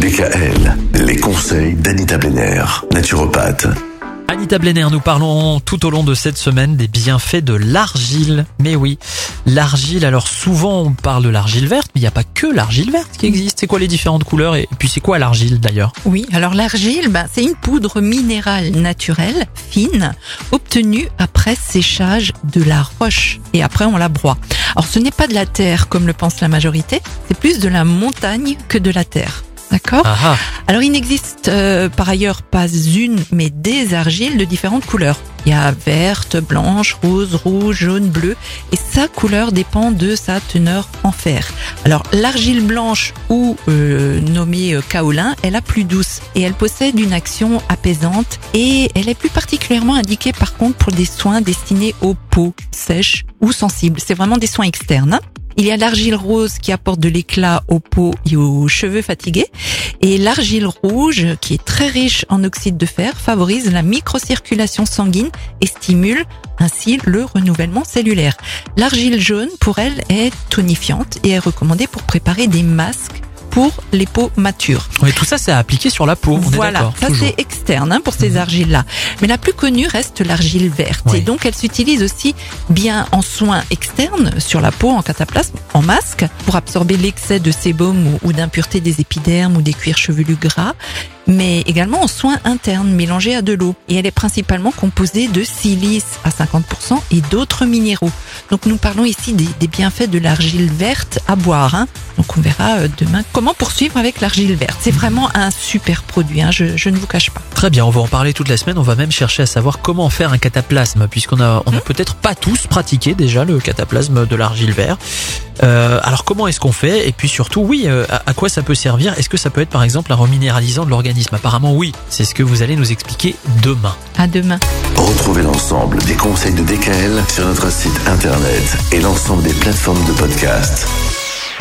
DKL, les conseils d'Anita Benner, naturopathe. Anita Blenner, nous parlons tout au long de cette semaine des bienfaits de l'argile. Mais oui, l'argile, alors souvent on parle de l'argile verte, mais il n'y a pas que l'argile verte qui existe. C'est quoi les différentes couleurs et puis c'est quoi l'argile d'ailleurs? Oui, alors l'argile, ben, c'est une poudre minérale naturelle, fine, obtenue après séchage de la roche et après on la broie. Alors ce n'est pas de la terre comme le pense la majorité, c'est plus de la montagne que de la terre. D'accord Ah ah, Alors il n'existe euh, par ailleurs pas une, mais des argiles de différentes couleurs. Il y a verte, blanche, rose, rouge, jaune, bleu, et sa couleur dépend de sa teneur en fer. Alors l'argile blanche ou euh, nommée euh, kaolin est la plus douce et elle possède une action apaisante et elle est plus particulièrement indiquée par contre pour des soins destinés aux peaux sèches ou sensibles. C'est vraiment des soins externes. hein. Il y a l'argile rose qui apporte de l'éclat aux peaux et aux cheveux fatigués. Et l'argile rouge, qui est très riche en oxyde de fer, favorise la microcirculation sanguine et stimule ainsi le renouvellement cellulaire. L'argile jaune, pour elle, est tonifiante et est recommandée pour préparer des masques pour les peaux matures. oui, tout ça c'est appliqué sur la peau. On Voilà, ça c'est externe hein, pour ces argiles-là. Mais la plus connue reste l'argile verte. Oui. Et donc elle s'utilise aussi bien en soins externes sur la peau, en cataplasme, en masque, pour absorber l'excès de sébum ou, ou d'impureté des épidermes ou des cuirs chevelus gras, mais également en soins internes mélangés à de l'eau. Et elle est principalement composée de silice à 50% et d'autres minéraux. Donc nous parlons ici des, des bienfaits de l'argile verte à boire. hein. Donc on verra euh, demain comment poursuivre avec l'argile verte. C'est vraiment un super produit, hein, je, je ne vous cache pas. Très bien, on va en parler toute la semaine. On va même chercher à savoir comment faire un cataplasme, puisqu'on a, on a peut-être pas tous pratiqué déjà le cataplasme de l'argile vert. Euh, alors comment est-ce qu'on fait? Et puis surtout, oui, euh, à, à quoi ça peut servir? Est-ce que ça peut être par exemple un reminéralisant de l'organisme? Apparemment oui. C'est ce que vous allez nous expliquer demain. À demain. Retrouvez l'ensemble des conseils de DKL sur notre site internet et l'ensemble des plateformes de podcast.